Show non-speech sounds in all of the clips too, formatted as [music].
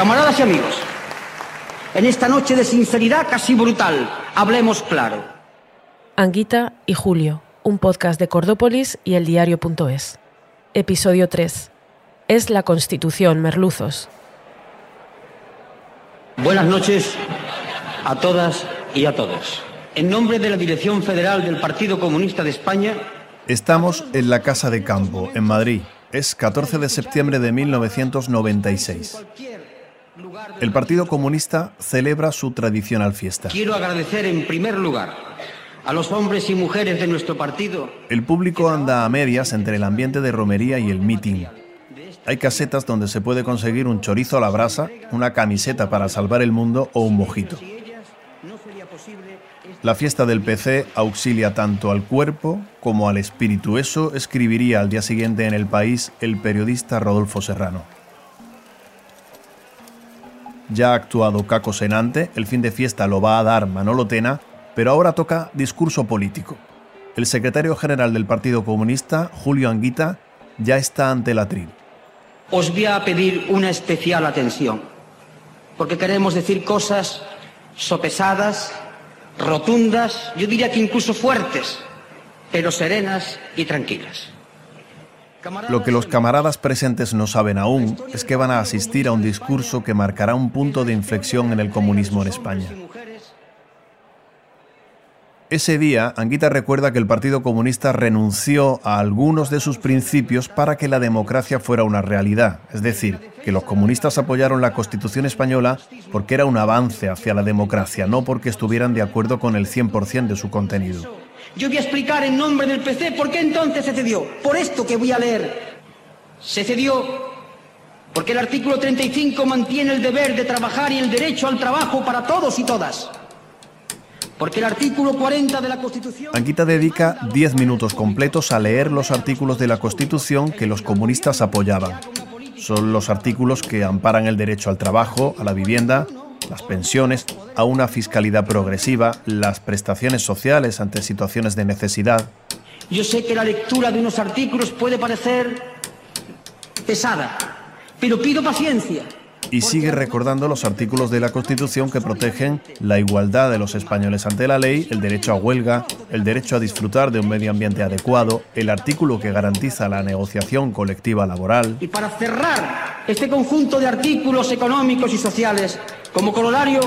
Camaradas y amigos, en esta noche de sinceridad casi brutal, hablemos claro. Anguita y Julio, un podcast de Cordópolis y el diario.es. Episodio 3. Es la Constitución, merluzos. Buenas noches a todas y a todos. En nombre de la Dirección Federal del Partido Comunista de España, Estamos en la Casa de Campo, en Madrid. Es 14 de septiembre de 1996. El Partido Comunista celebra su tradicional fiesta. quiero agradecer en primer lugar a los hombres y mujeres de nuestro partido El público anda a medias entre el ambiente de romería y el meeting. Hay casetas donde se puede conseguir un chorizo a la brasa, una camiseta para salvar el mundo o un mojito. La fiesta del PC auxilia tanto al cuerpo como al espíritu. Eso escribiría al día siguiente en El País el periodista Rodolfo Serrano. Ya ha actuado Caco Senante, el fin de fiesta lo va a dar Manolo Tena, pero ahora toca discurso político. El secretario general del Partido Comunista, Julio Anguita, ya está ante la tril. os voy a pedir una especial atención, porque queremos decir cosas sopesadas, rotundas, yo diría que incluso fuertes, pero serenas y tranquilas. Lo que los camaradas presentes no saben aún es que van a asistir a un discurso que marcará un punto de inflexión en el comunismo en España. Ese día, Anguita recuerda que el Partido Comunista renunció a algunos de sus principios para que la democracia fuera una realidad. Es decir, que los comunistas apoyaron la Constitución española porque era un avance hacia la democracia, no porque estuvieran de acuerdo con el 100% de su contenido. Yo voy a explicar en nombre del PC por qué entonces se cedió. Por esto que voy a leer. Se cedió porque el artículo 35 mantiene el deber de trabajar y el derecho al trabajo para todos y todas. Porque el artículo 40 de la Constitución... Anguita dedica 10 minutos completos a leer los artículos de la Constitución que los comunistas apoyaban. Son los artículos que amparan el derecho al trabajo, a la vivienda, las pensiones, a una fiscalidad progresiva, las prestaciones sociales ante situaciones de necesidad. Yo sé que la lectura de unos artículos puede parecer pesada, pero pido paciencia. Y sigue recordando los artículos de la Constitución que protegen la igualdad de los españoles ante la ley, el derecho a huelga, el derecho a disfrutar de un medio ambiente adecuado, el artículo que garantiza la negociación colectiva laboral. Y para cerrar este conjunto de artículos económicos y sociales, como corolario,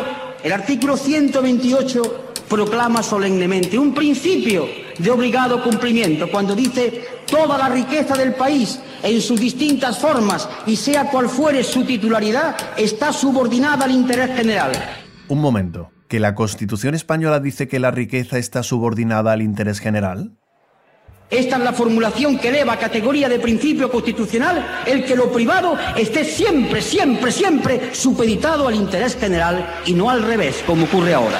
el artículo 128 proclama solemnemente un principio de obligado cumplimiento cuando dice toda la riqueza del país en sus distintas formas y sea cual fuere su titularidad está subordinada al interés general. Un momento, ¿que la Constitución española dice que la riqueza está subordinada al interés general? Esta es la formulación que eleva a categoría de principio constitucional el que lo privado esté siempre, siempre, siempre supeditado al interés general y no al revés, como ocurre ahora.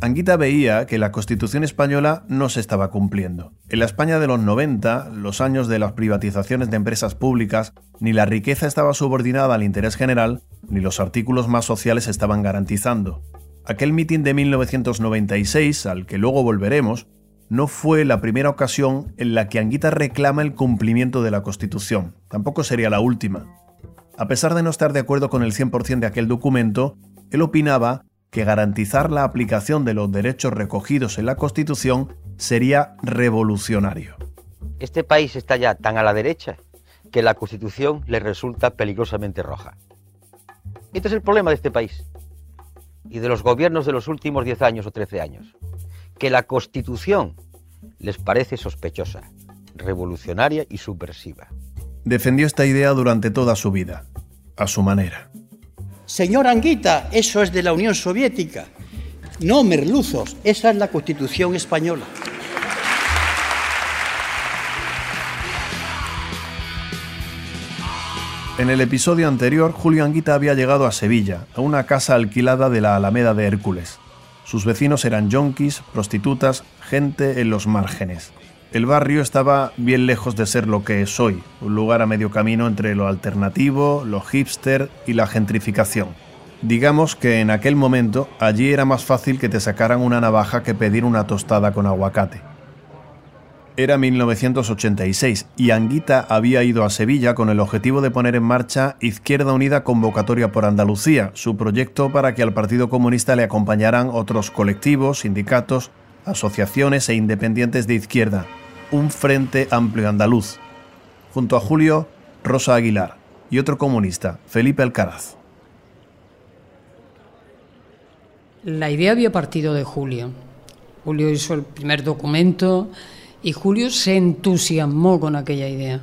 Anguita veía que la Constitución española no se estaba cumpliendo. En la España de los 90, los años de las privatizaciones de empresas públicas, ni la riqueza estaba subordinada al interés general, ni los artículos más sociales estaban garantizando. Aquel mitin de 1996, al que luego volveremos, no fue la primera ocasión en la que Anguita reclama el cumplimiento de la Constitución. Tampoco sería la última. A pesar de no estar de acuerdo con el 100% de aquel documento, él opinaba que garantizar la aplicación de los derechos recogidos en la Constitución sería revolucionario. Este país está ya tan a la derecha que la Constitución le resulta peligrosamente roja. Este es el problema de este país y de los gobiernos de los últimos 10 años o 13 años, que la Constitución les parece sospechosa, revolucionaria y subversiva. Defendió esta idea durante toda su vida, a su manera. Señor Anguita, eso es de la Unión Soviética. No, merluzos, esa es la Constitución española. En el episodio anterior, Julio Anguita había llegado a Sevilla, a una casa alquilada de la Alameda de Hércules. Sus vecinos eran yonkis, prostitutas, gente en los márgenes. El barrio estaba bien lejos de ser lo que es hoy, un lugar a medio camino entre lo alternativo, lo hipster y la gentrificación. Digamos que en aquel momento allí era más fácil que te sacaran una navaja que pedir una tostada con aguacate. Era 1986 y Anguita había ido a Sevilla con el objetivo de poner en marcha Izquierda Unida Convocatoria por Andalucía, su proyecto para que al Partido Comunista le acompañaran otros colectivos, sindicatos, asociaciones e independientes de izquierda, un Frente Amplio Andaluz. Junto a Julio, Rosa Aguilar y otro comunista, Felipe Alcaraz. La idea había partido de Julio. Julio hizo el primer documento y Julio se entusiasmó con aquella idea,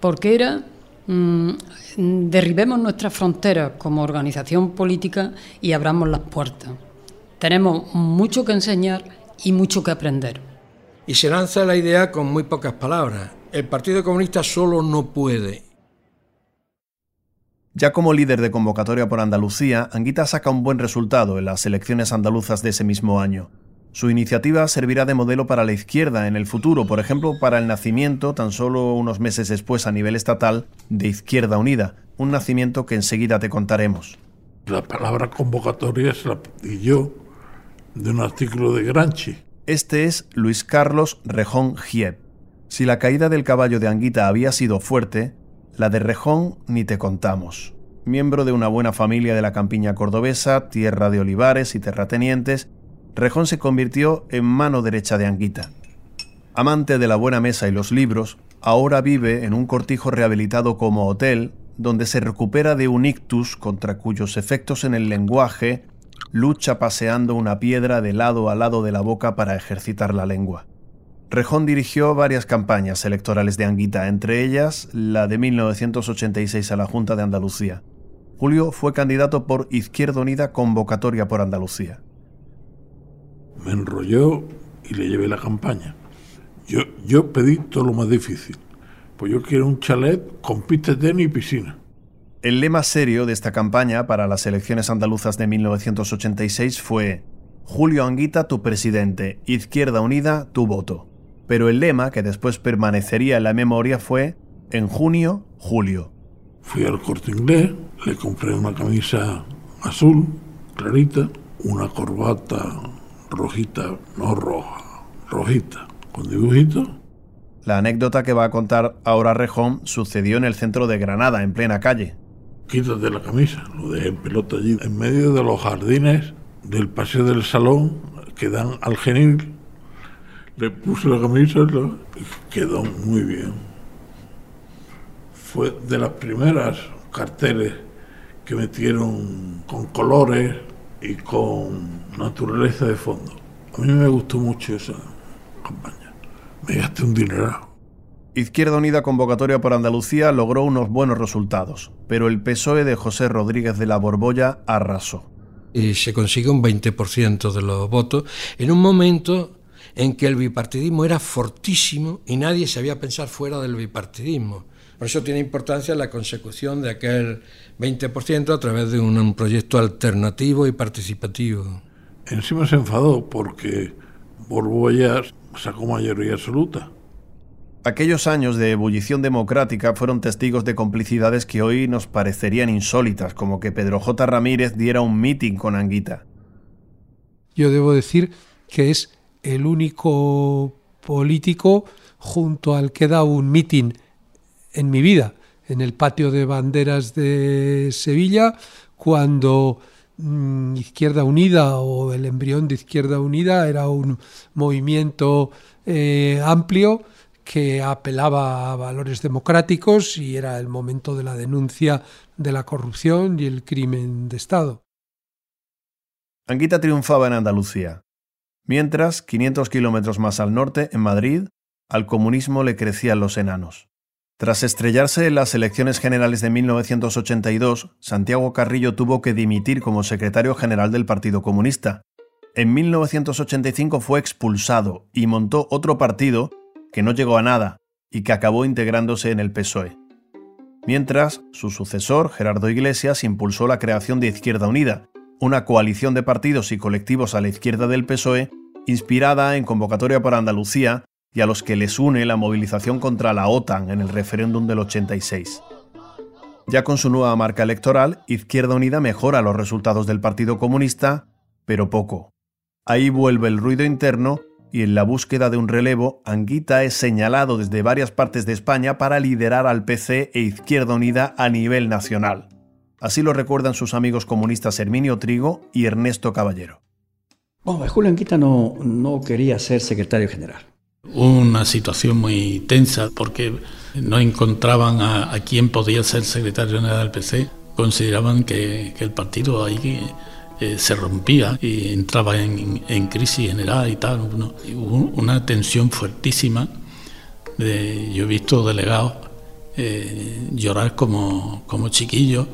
porque era mm, derribemos nuestras fronteras como organización política y abramos las puertas. Tenemos mucho que enseñar y mucho que aprender. Y se lanza la idea con muy pocas palabras. El Partido Comunista solo no puede. Ya como líder de convocatoria por Andalucía, Anguita saca un buen resultado en las elecciones andaluzas de ese mismo año. Su iniciativa servirá de modelo para la izquierda en el futuro, por ejemplo, para el nacimiento, tan solo unos meses después a nivel estatal, de Izquierda Unida, un nacimiento que enseguida te contaremos. La palabra convocatoria se la yo de un artículo de Granchi. Este es Luis Carlos Rejón Gieb. Si la caída del caballo de Anguita había sido fuerte, la de Rejón ni te contamos. Miembro de una buena familia de la campiña cordobesa, tierra de olivares y terratenientes, Rejón se convirtió en mano derecha de Anguita. Amante de la buena mesa y los libros, ahora vive en un cortijo rehabilitado como hotel, donde se recupera de un ictus contra cuyos efectos en el lenguaje lucha paseando una piedra de lado a lado de la boca para ejercitar la lengua. Rejón dirigió varias campañas electorales de Anguita, entre ellas la de 1986 a la Junta de Andalucía. Julio fue candidato por Izquierda Unida Convocatoria por Andalucía me enrolló y le llevé la campaña. Yo, yo pedí todo lo más difícil. Pues yo quiero un chalet con pista de tenis y piscina. El lema serio de esta campaña para las elecciones andaluzas de 1986 fue Julio Anguita, tu presidente, Izquierda Unida, tu voto. Pero el lema, que después permanecería en la memoria, fue En junio, Julio. Fui al corte inglés, le compré una camisa azul, clarita, una corbata rojita, no roja, rojita, con dibujitos. La anécdota que va a contar ahora Rejón sucedió en el centro de Granada, en plena calle. Quítate la camisa, lo dejé en pelota allí, en medio de los jardines del paseo del salón que dan al genil. Le puse la camisa y quedó muy bien. Fue de las primeras carteles que metieron con colores y con naturaleza de fondo. A mí me gustó mucho esa campaña. Me gasté un dinero. Izquierda Unida Convocatoria por Andalucía logró unos buenos resultados, pero el PSOE de José Rodríguez de la Borbolla arrasó. Y se consigue un 20% de los votos en un momento en que el bipartidismo era fortísimo y nadie sabía pensar fuera del bipartidismo. Por eso tiene importancia la consecución de aquel 20% a través de un, proyecto alternativo y participativo. Encima se enfadó porque Borbolla sacó mayoría absoluta. Aquellos años de ebullición democrática fueron testigos de complicidades que hoy nos parecerían insólitas, como que Pedro J. Ramírez diera un mitin con Anguita. Yo debo decir que es el único político junto al que da un mitin en mi vida, en el patio de banderas de Sevilla, cuando mm, Izquierda Unida o el embrión de Izquierda Unida era un movimiento eh, amplio que apelaba a valores democráticos y era el momento de la denuncia de la corrupción y el crimen de Estado. Anguita triunfaba en Andalucía, mientras, 500 kilómetros más al norte, en Madrid, al comunismo le crecían los enanos. Tras estrellarse en las elecciones generales de 1982, Santiago Carrillo tuvo que dimitir como secretario general del Partido Comunista. En 1985 fue expulsado y montó otro partido que no llegó a nada y que acabó integrándose en el PSOE. Mientras, su sucesor, Gerardo Iglesias, impulsó la creación de Izquierda Unida, una coalición de partidos y colectivos a la izquierda del PSOE, inspirada en convocatoria por Andalucía y a los que les une la movilización contra la OTAN en el referéndum del 86. Ya con su nueva marca electoral, Izquierda Unida mejora los resultados del Partido Comunista, pero poco. Ahí vuelve el ruido interno y en la búsqueda de un relevo, Anguita es señalado desde varias partes de España para liderar al PC e Izquierda Unida a nivel nacional. Así lo recuerdan sus amigos comunistas Herminio Trigo y Ernesto Caballero. Bueno, Julio Anguita no, no quería ser secretario general. Una situación muy tensa porque no encontraban a, a quién podía ser secretario general del PC. Consideraban que, el partido ahí eh, se rompía y entraba en, crisis general y tal. hubo una tensión fuertísima. De, yo he visto delegados eh, llorar como, como chiquillos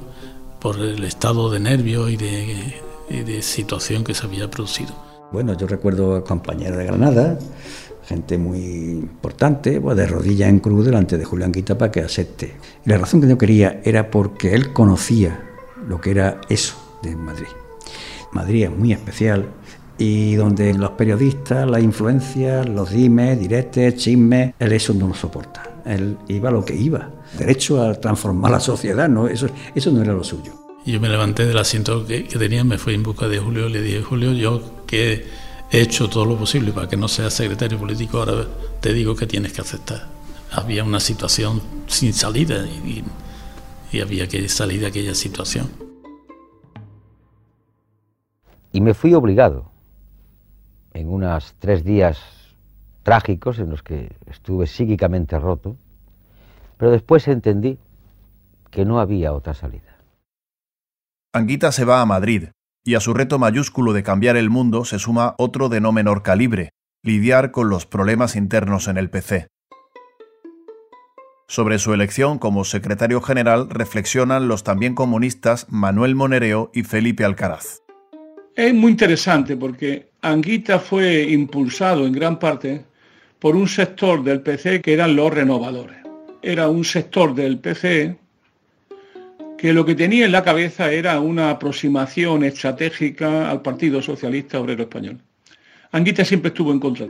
por el estado de nervios y de, y de situación que se había producido. Bueno, yo recuerdo a compañeros de Granada, gente muy importante, pues de rodillas en cruz delante de Julián Quita para que acepte. Y la razón que yo quería era porque él conocía lo que era eso de Madrid. Madrid es muy especial y donde los periodistas, las influencias, los dimes, directes, chismes, él eso no lo soporta. Él iba lo que iba, derecho a transformar la sociedad, ¿no? Eso, eso no era lo suyo. Yo me levanté del asiento que, que tenía, me fui en busca de Julio le dije, Julio, yo que he hecho todo lo posible para que no seas secretario político, ahora te digo que tienes que aceptar. Había una situación sin salida y, y había que salir de aquella situación. Y me fui obligado, en unos tres días trágicos en los que estuve psíquicamente roto, pero después entendí que no había otra salida. Anguita se va a Madrid, y a su reto mayúsculo de cambiar el mundo se suma otro de no menor calibre, lidiar con los problemas internos en el PC. Sobre su elección como secretario general reflexionan los también comunistas Manuel Monereo y Felipe Alcaraz. Es muy interesante porque Anguita fue impulsado en gran parte por un sector del PC que eran los renovadores. Era un sector del PC que lo que tenía en la cabeza era una aproximación estratégica al Partido Socialista Obrero Español. Anguita siempre estuvo en contra.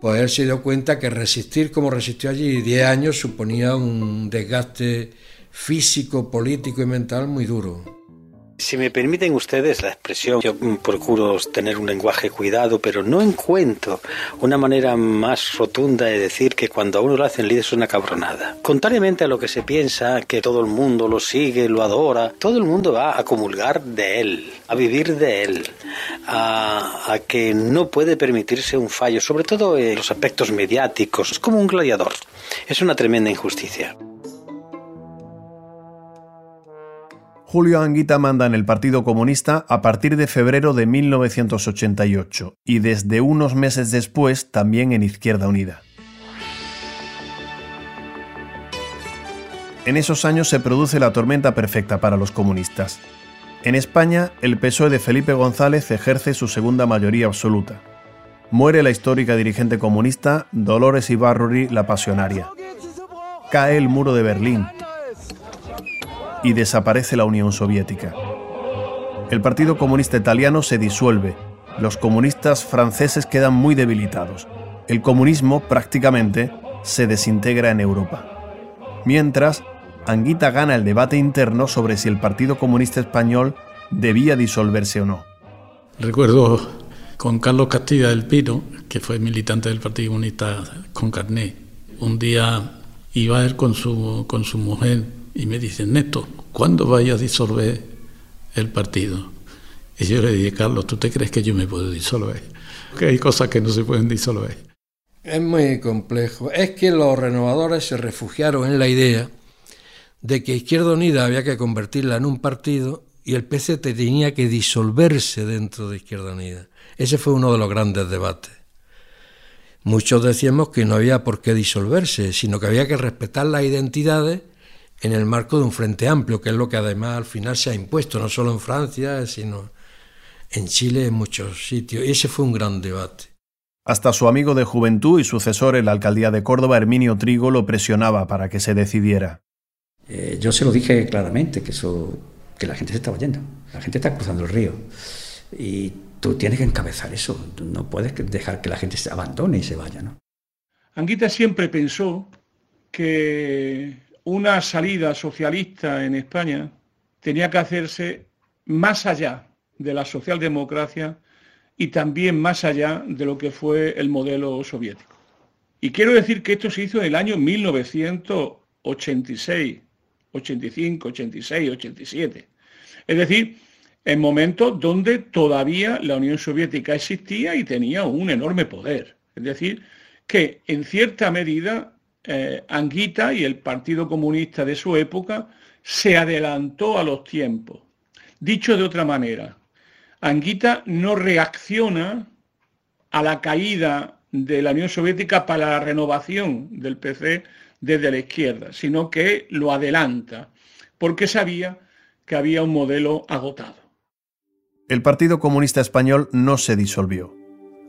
Pues él se dio cuenta que resistir como resistió allí 10 años suponía un desgaste físico, político y mental muy duro. Si me permiten ustedes la expresión, yo procuro tener un lenguaje cuidado, pero no encuentro una manera más rotunda de decir que cuando a uno lo hacen líder es una cabronada. Contrariamente a lo que se piensa, que todo el mundo lo sigue, lo adora, todo el mundo va a comulgar de él, a vivir de él, a, a que no puede permitirse un fallo, sobre todo en los aspectos mediáticos. Es como un gladiador. Es una tremenda injusticia. Julio Anguita manda en el Partido Comunista a partir de febrero de 1988 y desde unos meses después también en Izquierda Unida. En esos años se produce la tormenta perfecta para los comunistas. En España, el PSOE de Felipe González ejerce su segunda mayoría absoluta. Muere la histórica dirigente comunista Dolores Ibarruri la Pasionaria. Cae el muro de Berlín, y desaparece la Unión Soviética. El Partido Comunista Italiano se disuelve, los comunistas franceses quedan muy debilitados, el comunismo prácticamente se desintegra en Europa. Mientras, Anguita gana el debate interno sobre si el Partido Comunista Español debía disolverse o no. Recuerdo con Carlos Castilla del Pino, que fue militante del Partido Comunista con carné, un día iba él con su, con su mujer y me dicen, Neto, ¿cuándo vaya a disolver el partido? Y yo le dije, Carlos, ¿tú te crees que yo me puedo disolver? [laughs] Que hay cosas que no se pueden disolver. Es muy complejo. Es que los renovadores se refugiaron en la idea de que Izquierda Unida había que convertirla en un partido y el PC tenía que disolverse dentro de Izquierda Unida. Ese fue uno de los grandes debates. Muchos decíamos que no había por qué disolverse, sino que había que respetar las identidades en el marco de un frente amplio, que es lo que además al final se ha impuesto, no solo en Francia, sino en Chile, en muchos sitios. Y ese fue un gran debate. Hasta su amigo de juventud y sucesor en la alcaldía de Córdoba, Herminio Trigo, lo presionaba para que se decidiera. Eh, yo se lo dije claramente, que, eso, que la gente se estaba yendo, la gente está cruzando el río. Y tú tienes que encabezar eso, tú no puedes dejar que la gente se abandone y se vaya. ¿no? Anguita siempre pensó que una salida socialista en España tenía que hacerse más allá de la socialdemocracia y también más allá de lo que fue el modelo soviético. Y quiero decir que esto se hizo en el año 1986, 85, 86, 87. Es decir, en momentos donde todavía la Unión Soviética existía y tenía un enorme poder. Es decir, que en cierta medida eh, Anguita y el Partido Comunista de su época se adelantó a los tiempos. Dicho de otra manera, Anguita no reacciona a la caída de la Unión Soviética para la renovación del PC desde la izquierda, sino que lo adelanta, porque sabía que había un modelo agotado. El Partido Comunista Español no se disolvió.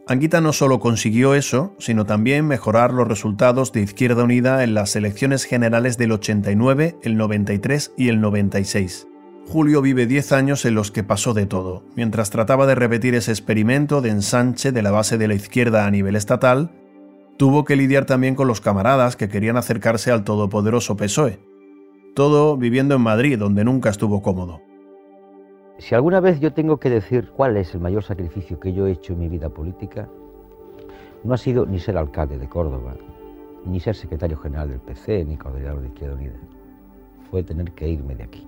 Anguita no solo consiguió eso, sino también mejorar los resultados de Izquierda Unida en las elecciones generales del 89, el 93 y el 96. Julio vive 10 años en los que pasó de todo, mientras trataba de repetir ese experimento de ensanche de la base de la izquierda a nivel estatal, tuvo que lidiar también con los camaradas que querían acercarse al todopoderoso PSOE. Todo viviendo en Madrid, donde nunca estuvo cómodo. Si alguna vez yo tengo que decir cuál es el mayor sacrificio que yo he hecho en mi vida política, no ha sido ni ser alcalde de Córdoba, ni ser secretario general del PC, ni coordinador de Izquierda Unida. Fue tener que irme de aquí.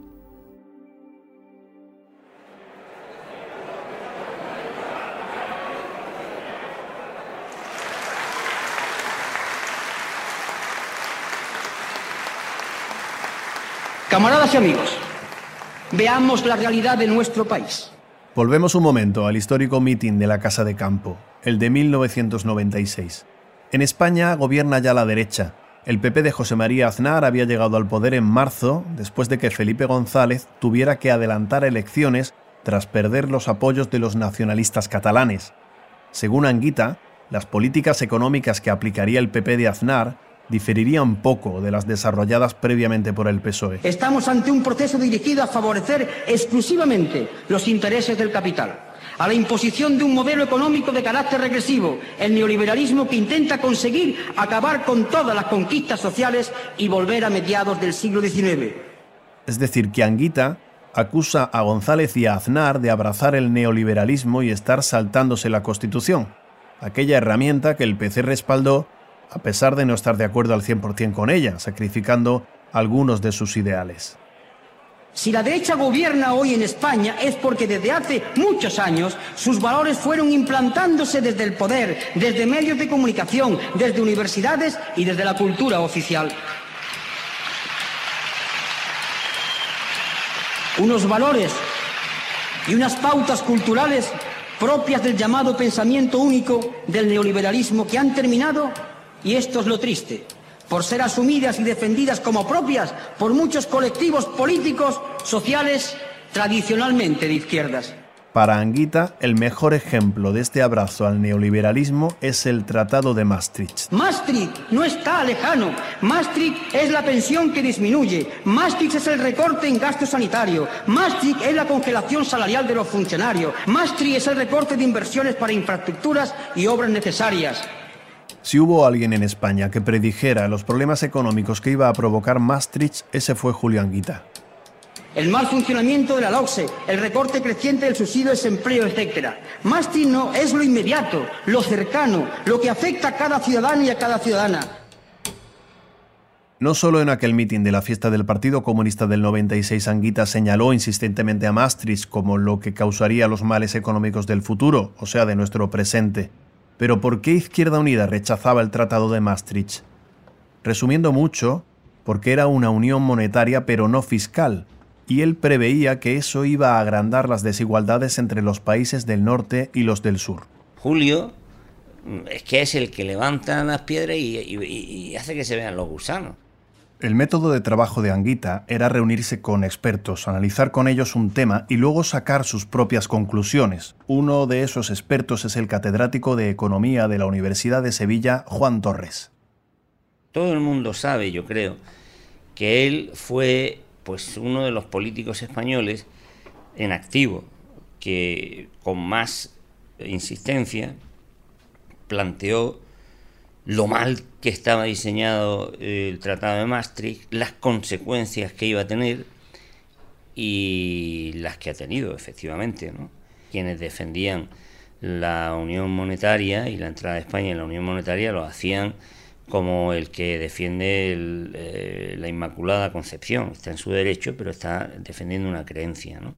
Camaradas y amigos, veamos la realidad de nuestro país. Volvemos un momento al histórico mitin de la Casa de Campo, el de 1996. En España gobierna ya la derecha. El PP de José María Aznar había llegado al poder en marzo, después de que Felipe González tuviera que adelantar elecciones tras perder los apoyos de los nacionalistas catalanes. Según Anguita, las políticas económicas que aplicaría el PP de Aznar diferirían poco de las desarrolladas previamente por el PSOE. Estamos ante un proceso dirigido a favorecer exclusivamente los intereses del capital, a la imposición de un modelo económico de carácter regresivo, el neoliberalismo que intenta conseguir acabar con todas las conquistas sociales y volver a mediados del siglo XIX. Es decir, que Anguita acusa a González y a Aznar de abrazar el neoliberalismo y estar saltándose la Constitución, aquella herramienta que el PC respaldó a pesar de no estar de acuerdo al 100% con ella, sacrificando algunos de sus ideales. Si la derecha gobierna hoy en España es porque desde hace muchos años sus valores fueron implantándose desde el poder, desde medios de comunicación, desde universidades y desde la cultura oficial. Unos valores y unas pautas culturales propias del llamado pensamiento único del neoliberalismo que han terminado y esto es lo triste, por ser asumidas y defendidas como propias por muchos colectivos políticos, sociales, tradicionalmente de izquierdas. Para Anguita, el mejor ejemplo de este abrazo al neoliberalismo es el Tratado de Maastricht. Maastricht no está lejano. Maastricht es la pensión que disminuye. Maastricht es el recorte en gasto sanitario. Maastricht es la congelación salarial de los funcionarios. Maastricht es el recorte de inversiones para infraestructuras y obras necesarias. Si hubo alguien en España que predijera los problemas económicos que iba a provocar Maastricht, ese fue Julio Anguita. El mal funcionamiento de la LOCSE, el recorte creciente del subsidio de desempleo, etc. Maastricht no es lo inmediato, lo cercano, lo que afecta a cada ciudadano y a cada ciudadana. No solo en aquel mitin de la fiesta del Partido Comunista del 96 Anguita señaló insistentemente a Maastricht como lo que causaría los males económicos del futuro, o sea, de nuestro presente. Pero ¿por qué Izquierda Unida rechazaba el Tratado de Maastricht? Resumiendo mucho, porque era una unión monetaria pero no fiscal, y él preveía que eso iba a agrandar las desigualdades entre los países del norte y los del sur. Julio mm, es que es el que levanta las piedras y, y hace que se vean los gusanos. El método de trabajo de Anguita era reunirse con expertos, analizar con ellos un tema y luego sacar sus propias conclusiones. Uno de esos expertos es el catedrático de Economía de la Universidad de Sevilla, Juan Torres. Todo el mundo sabe, yo creo, que él fue pues uno de los políticos españoles en activo que con más insistencia planteó lo mal que estaba diseñado el Tratado de Maastricht, las consecuencias que iba a tener y las que ha tenido, efectivamente. ¿no? Quienes defendían la Unión Monetaria y la entrada de España en la Unión Monetaria lo hacían como el que defiende eh, la Inmaculada Concepción. Está en su derecho, pero está defendiendo una creencia. ¿no?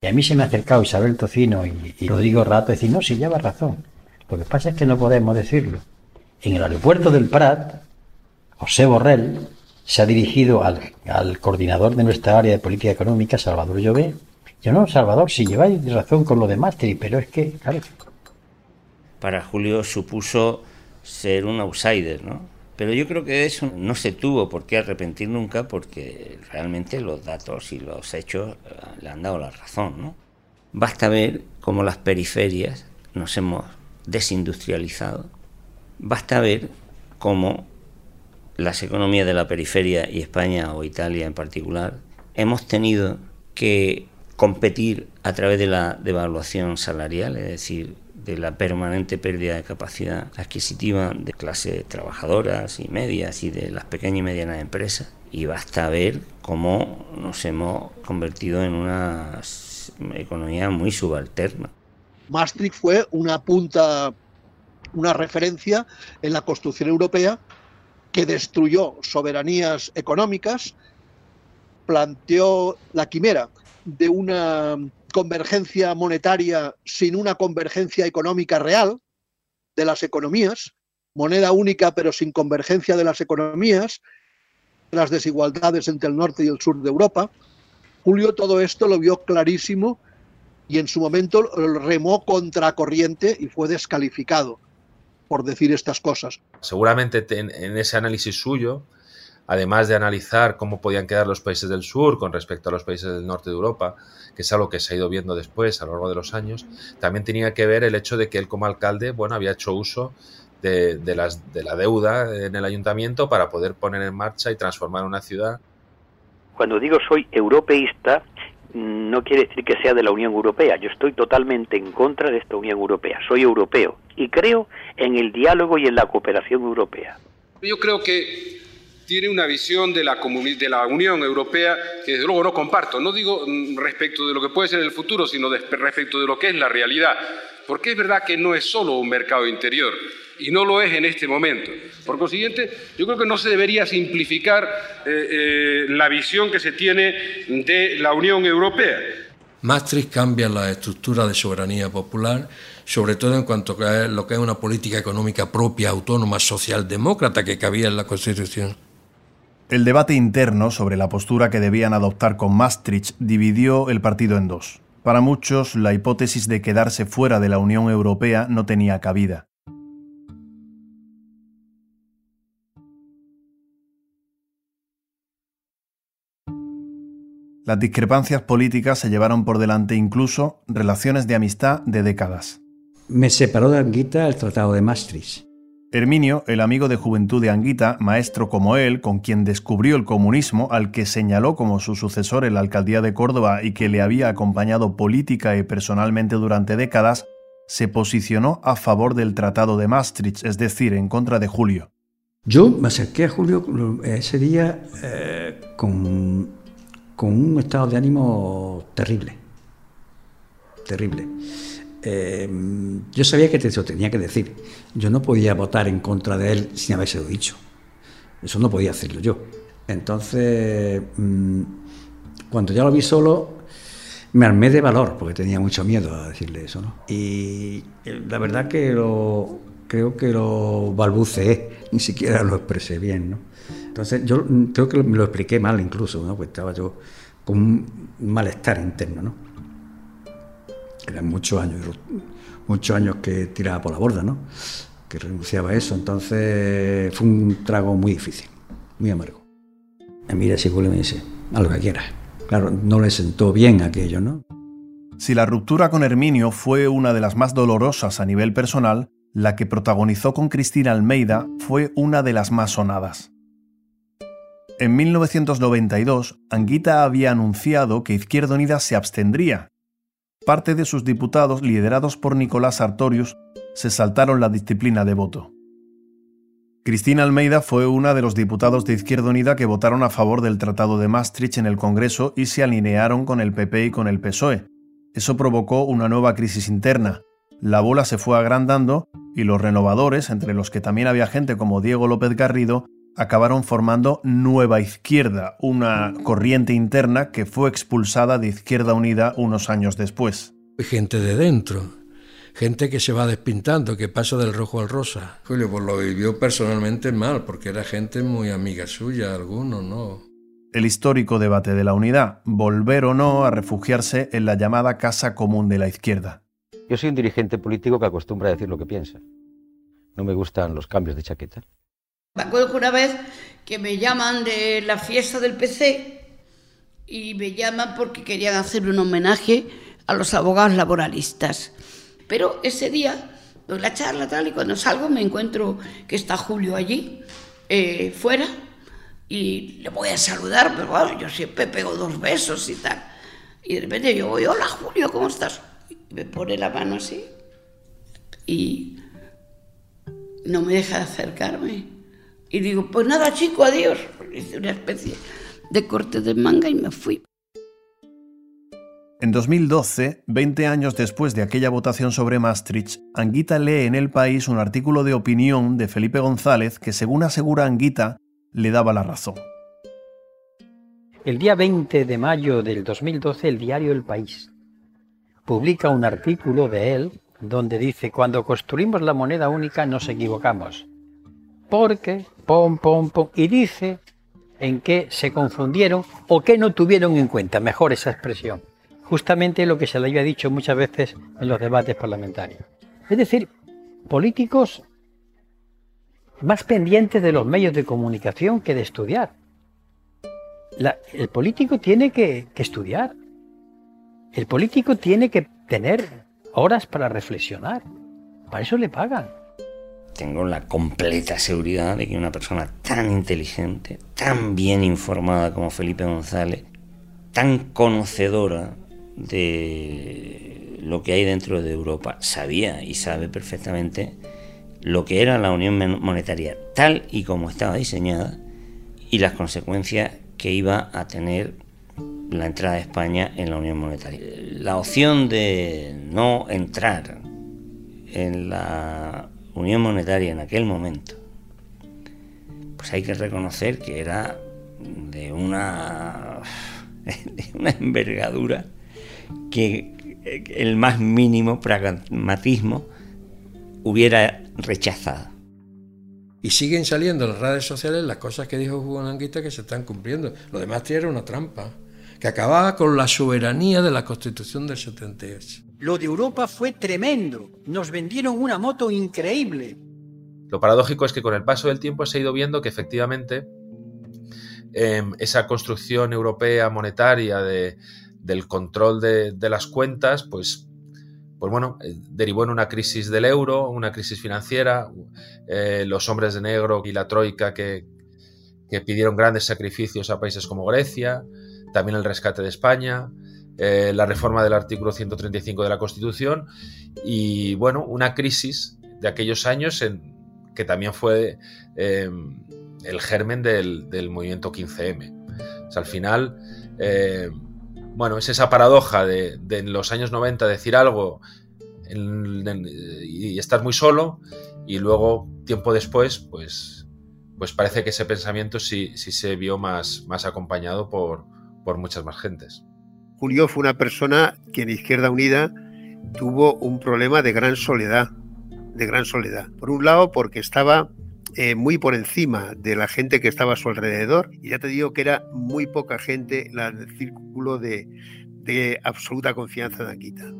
Y a mí se me ha acercado Isabel Tocino y, Rodrigo Rato y decir, no, sí, lleva razón. Lo que pasa es que no podemos decirlo. En el aeropuerto del Prat, José Borrell se ha dirigido al, al coordinador de nuestra área de política económica, Salvador Llobé. Yo no, Salvador, si lleváis razón con lo de Maastricht, pero es que, claro. Para Julio supuso ser un outsider, ¿no? Pero yo creo que eso no se tuvo por qué arrepentir nunca porque realmente los datos y los hechos eh, le han dado la razón, ¿no? Basta ver cómo las periferias nos hemos desindustrializado. Basta ver cómo las economías de la periferia y España o Italia en particular hemos tenido que competir a través de la devaluación salarial, es decir, de la permanente pérdida de capacidad adquisitiva de clases trabajadoras y medias y de las pequeñas y medianas empresas. Y basta ver cómo nos hemos convertido en una economía muy subalterna. Maastricht fue una punta, una referencia en la construcción europea que destruyó soberanías económicas, planteó la quimera de una convergencia monetaria sin una convergencia económica real de las economías, moneda única pero sin convergencia de las economías, las desigualdades entre el norte y el sur de Europa. Julio todo esto lo vio clarísimo y en su momento remó contracorriente y fue descalificado por decir estas cosas. Seguramente en ese análisis suyo, además de analizar cómo podían quedar los países del sur con respecto a los países del norte de Europa, que es algo que se ha ido viendo después a lo largo de los años, también tenía que ver el hecho de que él como alcalde, bueno, había hecho uso de, las, de la deuda en el ayuntamiento para poder poner en marcha y transformar una ciudad. Cuando digo soy europeísta, no quiere decir que sea de la Unión Europea. Yo estoy totalmente en contra de esta Unión Europea. Soy europeo y creo en el diálogo y en la cooperación europea. Yo creo que tiene una visión de la, de la Unión Europea que desde luego no comparto. No digo mm, respecto de lo que puede ser en el futuro, sino respecto de lo que es la realidad. Porque es verdad que no es solo un mercado interior y no lo es en este momento. Por consiguiente, yo creo que no se debería simplificar eh, eh, la visión que se tiene de la Unión Europea. Maastricht cambia la estructura de soberanía popular, sobre todo en cuanto a lo que es una política económica propia, autónoma, socialdemócrata que cabía en la Constitución. El debate interno sobre la postura que debían adoptar con Maastricht dividió el partido en dos. Para muchos, la hipótesis de quedarse fuera de la Unión Europea no tenía cabida. Las discrepancias políticas se llevaron por delante incluso relaciones de amistad de décadas. Me separó de Anguita el Tratado de Maastricht. Herminio, el amigo de juventud de Anguita, maestro como él, con quien descubrió el comunismo, al que señaló como su sucesor en la alcaldía de Córdoba y que le había acompañado política y personalmente durante décadas, se posicionó a favor del Tratado de Maastricht, es decir, en contra de Julio. Yo me acerqué a Julio ese día eh, con, con un estado de ánimo terrible, terrible. Em, yo sabía que te lo tenía que decir. Yo no podía votar en contra de él sin habérselo dicho. Eso no podía hacerlo yo. Entonces, mm, cuando ya lo vi solo, me armé de valor, porque tenía mucho miedo a decirle eso. ¿no? Y eh, la verdad que lo, creo que lo balbuceé, ni siquiera lo expresé bien. ¿no? Entonces, yo mm, creo que me lo expliqué mal incluso, ¿no? pues estaba yo con un malestar interno. ¿no? Eran muchos años, muchos años que tiraba por la borda, ¿no? Que renunciaba a eso. Entonces fue un trago muy difícil, muy amargo. Y mira, si me dice, algo que quieras. Claro, no le sentó bien aquello, ¿no? Si la ruptura con Herminio fue una de las más dolorosas a nivel personal, la que protagonizó con Cristina Almeida fue una de las más sonadas. En 1992, Anguita había anunciado que Izquierda Unida se abstendría parte de sus diputados, liderados por Nicolás Sartorius, se saltaron la disciplina de voto. Cristina Almeida fue una de los diputados de Izquierda Unida que votaron a favor del Tratado de Maastricht en el Congreso y se alinearon con el PP y con el PSOE. Eso provocó una nueva crisis interna. la bola se fue agrandando y los renovadores, entre los que también había gente como Diego López Garrido, acabaron formando Nueva Izquierda, una corriente interna que fue expulsada de Izquierda Unida unos años después. Gente de dentro, gente que se va despintando, que pasa del rojo al rosa. Julio pues lo vivió personalmente mal, porque era gente muy amiga suya, algunos no. El histórico debate de la unidad, volver o no a refugiarse en la llamada Casa Común de la Izquierda. Yo soy un dirigente político que acostumbra a decir lo que piensa. No me gustan los cambios de chaqueta. Me acuerdo que una vez que me llaman de la fiesta del PC y me llaman porque querían hacer un homenaje a los abogados laboralistas. Pero ese día doy la charla tal y cuando salgo me encuentro que está Julio allí, eh, fuera, y le voy a saludar, pero bueno, yo siempre pego dos besos y tal. Y de repente yo voy, hola Julio, ¿cómo estás? Y me pone la mano así y no me deja de acercarme. Y digo, pues nada, chico, adiós. Hice una especie de corte de manga y me fui. En 2012, 20 años después de aquella votación sobre Maastricht, Anguita lee en El País un artículo de opinión de Felipe González que, según asegura Anguita, le daba la razón. El día 20 de mayo del 2012, el diario El País publica un artículo de él donde dice, cuando construimos la moneda única nos equivocamos. Porque, pom, pom, pom, y dice en qué se confundieron o qué no tuvieron en cuenta, mejor esa expresión justamente lo que se le había dicho muchas veces en los debates parlamentarios. Es decir, políticos más pendientes de los medios de comunicación que de estudiar. el político tiene que, que estudiar. El político tiene que tener horas para reflexionar. Para eso le pagan. Tengo la completa seguridad de que una persona tan inteligente, tan bien informada como Felipe González, tan conocedora de lo que hay dentro de Europa, sabía y sabe perfectamente lo que era la unión monetaria tal y como estaba diseñada y las consecuencias que iba a tener la entrada de España en la unión monetaria. La opción de no entrar en la unión monetaria en aquel momento, pues hay que reconocer que era de una, [laughs] de una envergadura que el más mínimo pragmatismo hubiera rechazado. Y siguen saliendo en las redes sociales las cosas que dijo Juan Anguita que se están cumpliendo. Lo demás era una trampa, que acababa con la soberanía de la Constitución del 78. Lo de Europa fue tremendo. Nos vendieron una moto increíble. Lo paradójico es que con el paso del tiempo se ha ido viendo que efectivamente em, esa construcción europea monetaria de, del control de, las cuentas, pues, pues bueno, eh, derivó en una crisis del euro, una crisis financiera, eh, los hombres de negro y la troika que, pidieron grandes sacrificios a países como Grecia, también el rescate de España, eh, la reforma del artículo 135 de la Constitución y bueno, una crisis de aquellos años en, que también fue el germen del, movimiento 15M. al final, bueno, es esa paradoja de, en los años 90 decir algo y estar muy solo y luego, tiempo después, pues, pues parece que ese pensamiento sí, sí se vio más, más acompañado por, por muchas más gentes. Julio fue una persona que en Izquierda Unida tuvo un problema de gran soledad, de gran soledad. Por un lado, porque estaba eh, muy por encima de la gente que estaba a su alrededor. Y ya te digo que era muy poca gente la, el círculo de, de absoluta confianza de Anguita.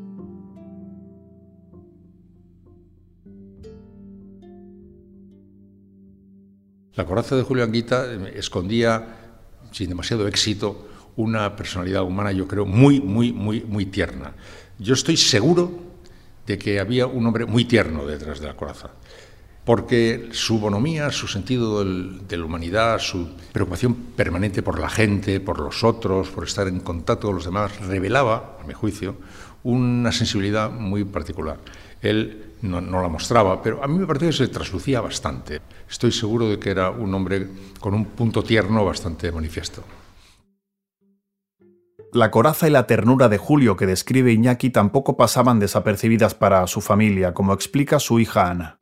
La coraza de Julio Anguita eh, escondía, sin demasiado éxito, una personalidad humana, yo creo, muy, muy, muy, muy tierna. Yo estoy seguro de que había un hombre muy tierno detrás de la coraza porque su bonomía, su sentido de la humanidad, su preocupación permanente por la gente, por los otros, por estar en contacto con los demás, revelaba, a mi juicio, una sensibilidad muy particular. Él no, la mostraba, pero a mí me parece que se traslucía bastante. Estoy seguro de que era un hombre con un punto tierno bastante manifiesto. La coraza y la ternura de Julio que describe Iñaki tampoco pasaban desapercibidas para su familia, como explica su hija Ana.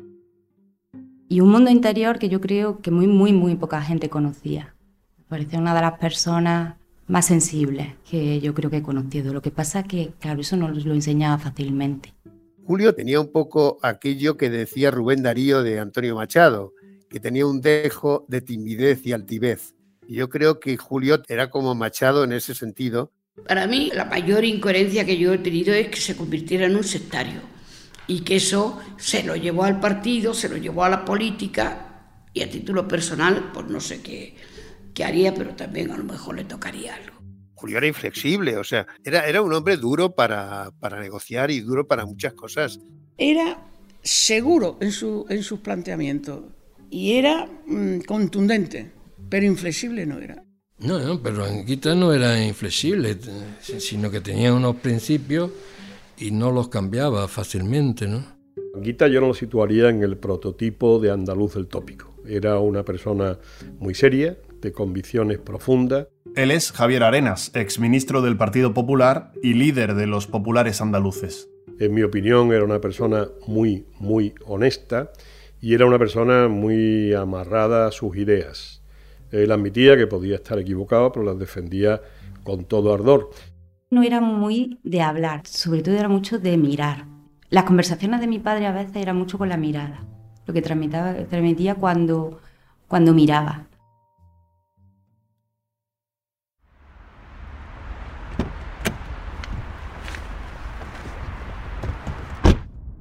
Y un mundo interior que yo creo que muy, muy, muy poca gente conocía. Me parecía una de las personas más sensibles que yo creo que he conocido. Lo que pasa es que, claro, eso no lo enseñaba fácilmente. Julio tenía un poco aquello que decía Rubén Darío de Antonio Machado, que tenía un dejo de timidez y altivez. Y yo creo que Julio era como Machado en ese sentido, para mí, la mayor incoherencia que yo he tenido es que se convirtiera en un sectario y que eso se lo llevó al partido, se lo llevó a la política y a título personal, pues no sé qué, qué haría, pero también a lo mejor le tocaría algo. Julio era inflexible, o sea, era, era un hombre duro para, para negociar y duro para muchas cosas. Era seguro en, su, en sus planteamientos y era mm, contundente, pero inflexible no era. No, no, pero Anguita no era inflexible, sino que tenía unos principios y no los cambiaba fácilmente, ¿no? Anguita yo no lo situaría en el prototipo de andaluz del tópico. Era una persona muy seria, de convicciones profundas. Él es Javier Arenas, exministro del Partido Popular y líder de los populares andaluces. En mi opinión era una persona muy, muy honesta y era una persona muy amarrada a sus ideas él admitía que podía estar equivocado, pero las defendía con todo ardor. No era muy de hablar, sobre todo era mucho de mirar. Las conversaciones de mi padre a veces eran mucho con la mirada, lo que transmitía cuando, cuando miraba.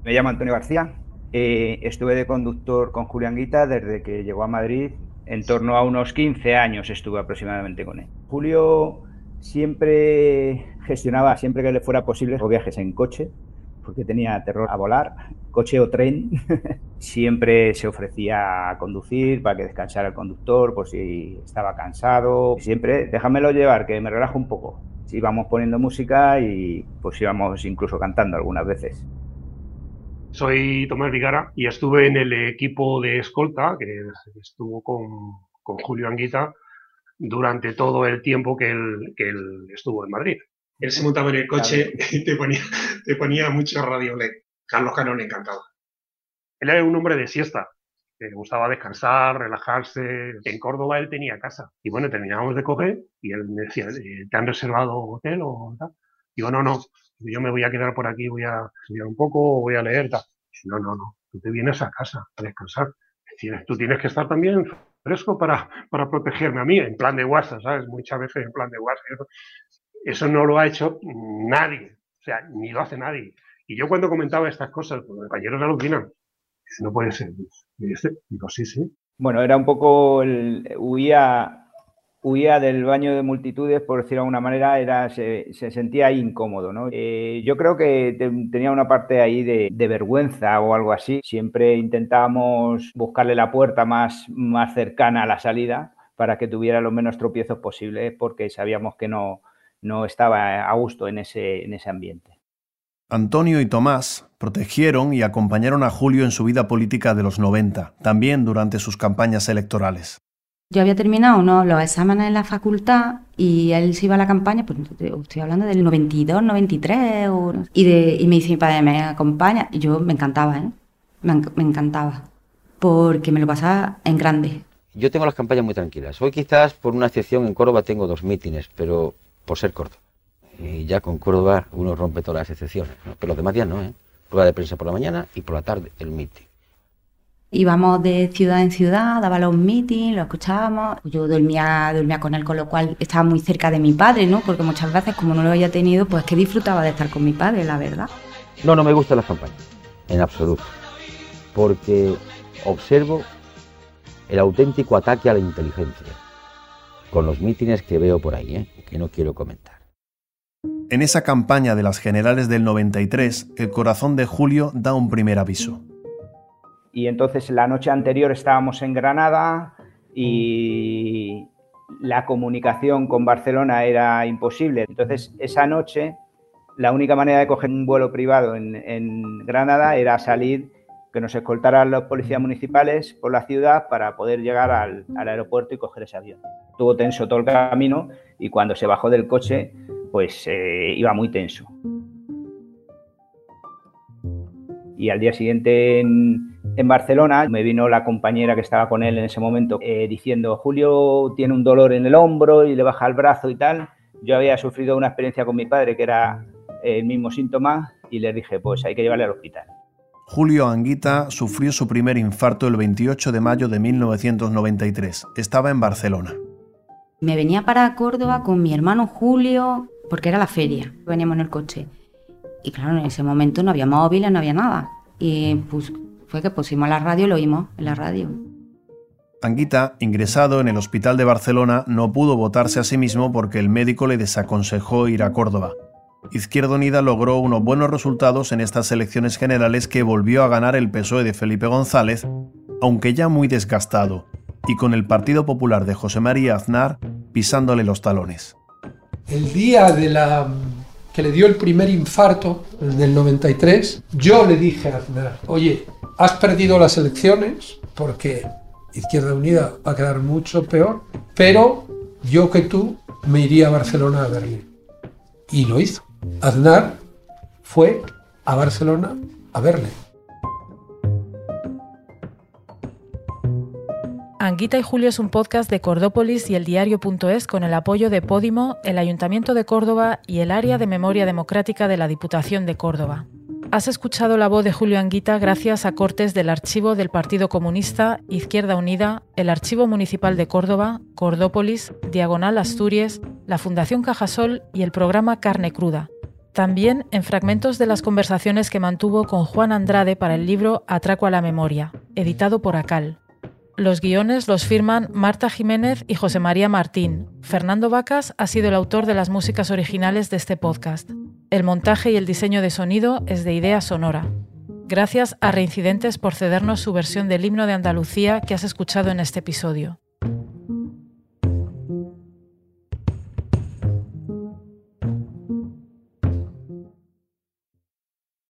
Me llamo Antonio García. Eh, estuve de conductor con Julián Guita desde que llegó a Madrid en torno a unos 15 años estuve aproximadamente con él. Julio siempre gestionaba, siempre que le fuera posible, viajes en coche, porque tenía terror a volar, coche o tren. [laughs] siempre se ofrecía a conducir para que descansara el conductor por si estaba cansado. Siempre, déjamelo llevar, que me relajo un poco. Íbamos poniendo música y pues íbamos incluso cantando algunas veces. Soy Tomás Vigara y estuve en el equipo de escolta que estuvo con, con Julio Anguita durante todo el tiempo que él, que él estuvo en Madrid. Él se montaba en el coche [laughs] y te ponía, te ponía mucho radio LED. Carlos Cano le encantaba. Él era un hombre de siesta, que le gustaba descansar, relajarse. En Córdoba él tenía casa. Y bueno, terminábamos de coger y él me decía, eh, ¿te han reservado hotel o tal? Digo, no, no, yo me voy a quedar por aquí, voy a estudiar un poco, voy a leer, tal. No, no, no, tú te vienes a casa a descansar. Tú tienes que estar también fresco para, para protegerme a mí, en plan de WhatsApp, ¿sabes? Muchas veces en plan de WhatsApp. Eso no lo ha hecho nadie, o sea, ni lo hace nadie. Y yo cuando comentaba estas cosas, pues, los compañeros alucinan. No puede ser. Digo, sí, sí. Bueno, era un poco, el, huía huía del baño de multitudes, por decirlo de alguna manera, era, se, sentía incómodo. ¿no? Eh, yo creo que tenía una parte ahí de, vergüenza o algo así. Siempre intentábamos buscarle la puerta más, más cercana a la salida para que tuviera los menos tropiezos posibles, porque sabíamos que no, no estaba a gusto en ese, en ese ambiente. Antonio y Tomás protegieron y acompañaron a Julio en su vida política de los 90, también durante sus campañas electorales. Yo había terminado ¿no? los exámenes en la facultad y él se iba a la campaña, pues estoy hablando del 92, 93, y, de, y me dice mi padre, ¿me acompaña? Y yo me encantaba, ¿eh? Me, encantaba, porque me lo pasaba en grande. Yo tengo las campañas muy tranquilas. Hoy quizás por una excepción en Córdoba tengo dos mítines, pero por ser Córdoba. Y ya con Córdoba uno rompe todas las excepciones, pero los demás días no, ¿eh? Prueba de prensa por la mañana y por la tarde el mítin. Íbamos de ciudad en ciudad, daba los meetings, lo escuchábamos. Yo dormía, dormía con él, con lo cual estaba muy cerca de mi padre, ¿no? Porque muchas veces, como no lo había tenido, pues que disfrutaba de estar con mi padre, la verdad. No, no me gustan las campañas, en absoluto. Porque observo el auténtico ataque a la inteligencia con los mítines que veo por ahí, ¿eh? que no quiero comentar. En esa campaña de las generales del 93, el corazón de Julio da un primer aviso. Y entonces la noche anterior estábamos en Granada y la comunicación con Barcelona era imposible. Entonces esa noche la única manera de coger un vuelo privado en, Granada era salir, que nos escoltaran los policías municipales por la ciudad para poder llegar al, al aeropuerto y coger ese avión. Estuvo tenso todo el camino y cuando se bajó del coche pues eh, iba muy tenso. Y al día siguiente en, Barcelona me vino la compañera que estaba con él en ese momento eh, diciendo, Julio tiene un dolor en el hombro y le baja el brazo y tal. Yo había sufrido una experiencia con mi padre que era el mismo síntoma y le dije, pues hay que llevarle al hospital. Julio Anguita sufrió su primer infarto el 28 de mayo de 1993. Estaba en Barcelona. Me venía para Córdoba con mi hermano Julio, porque era la feria. Veníamos en el coche. Y claro, en ese momento no había móviles, no había nada. Y pues fue que pusimos la radio y lo oímos en la radio. Anguita, ingresado en el hospital de Barcelona, no pudo votarse a sí mismo porque el médico le desaconsejó ir a Córdoba. Izquierda Unida logró unos buenos resultados en estas elecciones generales que volvió a ganar el PSOE de Felipe González, aunque ya muy desgastado, y con el Partido Popular de José María Aznar pisándole los talones. El día de la que le dio el primer infarto, en el 93, yo le dije a Aznar, oye, has perdido las elecciones porque Izquierda Unida va a quedar mucho peor, pero yo que tú me iría a Barcelona a verle. Y lo hizo. Aznar fue a Barcelona a verle. Anguita y Julio es un podcast de Cordópolis y el diario.es con el apoyo de Podimo, el Ayuntamiento de Córdoba y el Área de Memoria Democrática de la Diputación de Córdoba. Has escuchado la voz de Julio Anguita gracias a cortes del archivo del Partido Comunista, Izquierda Unida, el Archivo Municipal de Córdoba, Cordópolis, Diagonal Asturias, la Fundación Cajasol y el programa Carne Cruda. También en fragmentos de las conversaciones que mantuvo con Juan Andrade para el libro Atraco a la Memoria, editado por Acal. Los guiones los firman Marta Jiménez y José María Martín. Fernando Vacas ha sido el autor de las músicas originales de este podcast. El montaje y el diseño de sonido es de Idea Sonora. Gracias a Reincidentes por cedernos su versión del himno de Andalucía que has escuchado en este episodio.